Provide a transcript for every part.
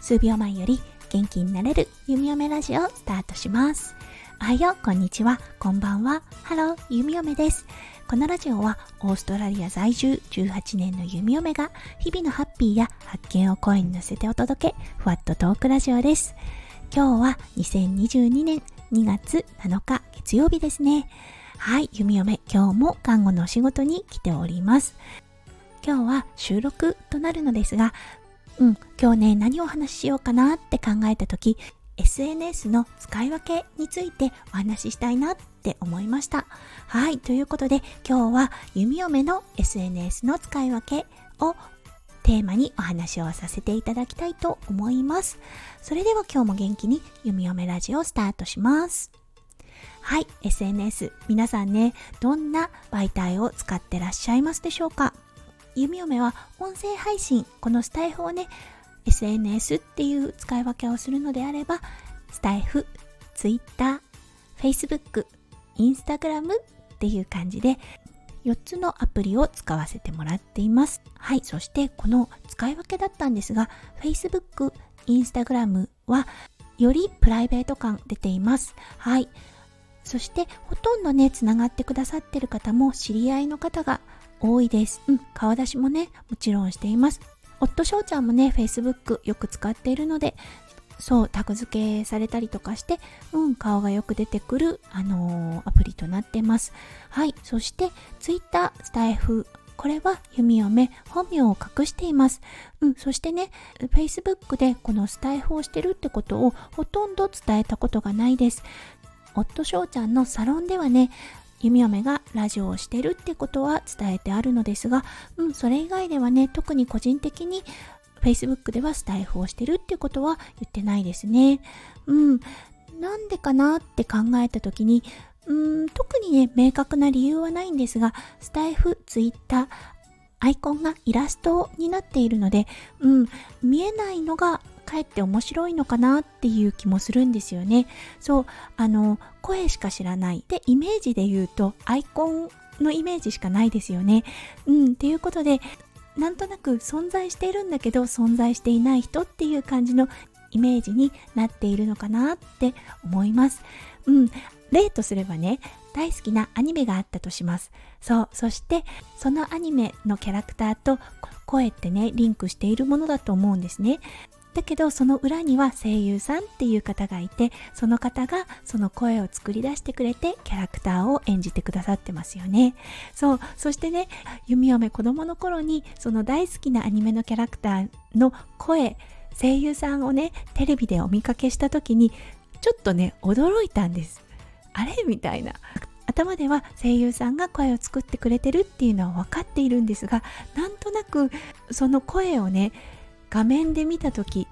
数秒前より元気になれるゆみよめラジオスタートします。おはよう、こんにちは、こんばんは。ハロー、ゆみよめです。このラジオはオーストラリア在住18年のゆみよめが日々のハッピーや発見を声に乗せてお届け、ふわっとトークラジオです。今日は2022年2月7日月曜日ですね。はい、ゆみよめ、今日も看護のお仕事に来ております。今日は収録となるのですが、うん、今日ね、何をお話ししようかなって考えた時、SNS の使い分けについてお話ししたいなって思いました。はい、ということで今日は弓嫁の SNS の使い分けをテーマにお話をさせていただきたいと思います。それでは今日も元気に弓嫁ラジオスタートします。はい、SNS 皆さんね、どんな媒体を使ってらっしゃいますでしょうか？弓嫁は音声配信、このスタイフをね、SNS っていう使い分けをするのであれば、スタイフ、ツイッター、フェイスブック、インスタグラムっていう感じで、4つのアプリを使わせてもらっています。はい、そしてこの使い分けだったんですが、Facebook、Instagram はよりプライベート感出ています。はい。そしてほとんどね、つながってくださってる方も知り合いの方が多いです。うん、顔出しもね、もちろんしています。夫翔ちゃんもね、Facebook よく使っているので、そう、タグ付けされたりとかして、うん、顔がよく出てくる、あのー、アプリとなってます。はい。そして、Twitter、スタイフ、これは弓嫁、本名を隠しています。うん、そしてね、Facebook でこのスタイフをしてるってことをほとんど伝えたことがないです。夫翔ちゃんのサロンではね、弓嫁がラジオをしてるってことは伝えてあるのですが、うん、それ以外ではね、特に個人的に Facebook ではスタイフをしてるってことは言ってないですね。うん。なんでかなって考えた時に、うん、特にね、明確な理由はないんですが、スタイフ、ツイッター、アイコンがイラストになっているので、うん、見えないのがかえって面白いのかなっていう気もするんですよね。そう、あの、声しか知らない。で、イメージで言うと、アイコンのイメージしかないですよね。うん、っていうことで、なんとなく存在しているんだけど、存在していない人っていう感じのイメージになっているのかなって思います。うん、例とすればね、大好きなアニメがあったとします。そう、そしてそのアニメのキャラクターと声ってね、リンクしているものだと思うんですね。だけどその裏には声優さんっていう方がいてその方がその声を作り出してくれてキャラクターを演じてくださってますよね。そうそしてね弓嫁子供の頃にその大好きなアニメのキャラクターの声声優さんをねテレビでお見かけした時にちょっとね驚いたんです。あれ？みたいな。頭では声優さんが声を作ってくれてるっていうのは分かっているんですがなんとなくその声をね画面で見た時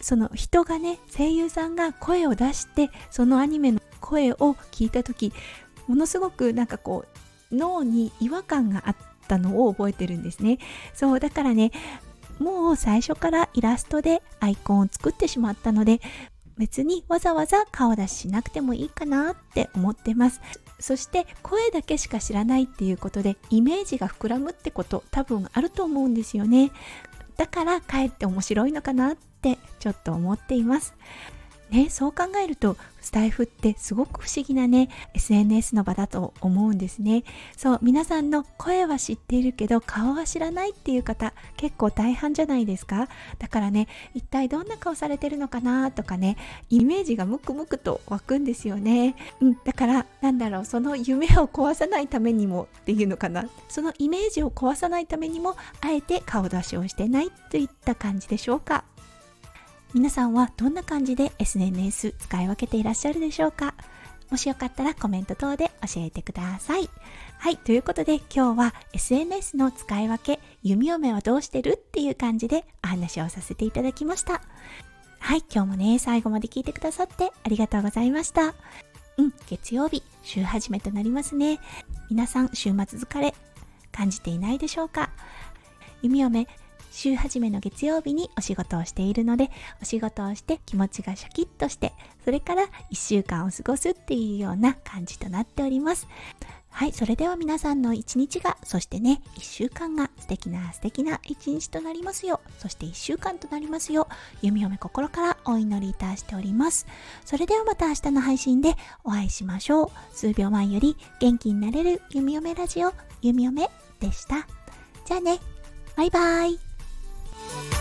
その人がね声優さんが声を出してそのアニメの声を聞いた時ものすごくなんかこう脳に違和感があったのを覚えてるんですね。そうだからねもう最初からイラストでアイコンを作ってしまったので別にわざわざ顔出ししなくてもいいかなって思ってます。そして声だけしか知らないっていうことでイメージが膨らむってこと多分あると思うんですよね。だからかえって面白いのかなってちょっと思っています。ね、そう考えるとスタイフってすごく不思議なね SNS の場だと思うんですね。そう皆さんの声は知っているけど顔は知らないっていう方結構大半じゃないですか。だからね一体どんな顔されてるのかなとかねイメージがムクムクと湧くんですよね。うんだからなんだろうその夢を壊さないためにもっていうのかな。そのイメージを壊さないためにもあえて顔出しをしてないといった感じでしょうか。皆さんはどんな感じで SNS 使い分けていらっしゃるでしょうか？もしよかったらコメント等で教えてください。はい、ということで今日は SNS の使い分け、弓嫁はどうしてる？っていう感じでお話をさせていただきました。はい、今日もね、最後まで聞いてくださってありがとうございました。うん、月曜日、週始めとなりますね。皆さん、週末疲れ、感じていないでしょうか？弓嫁、週始めの月曜日にお仕事をしているので、お仕事をして気持ちがシャキッとして、それから1週間を過ごすっていうような感じとなっております。はい、それでは皆さんの一日が、そしてね、一週間が素敵な素敵な一日となりますよう、そして一週間となりますよう、弓嫁心からお祈りいたしております。それではまた明日の配信でお会いしましょう。数秒前より元気になれる弓嫁ラジオ、弓嫁でした。じゃあね、バイバイ。Thank you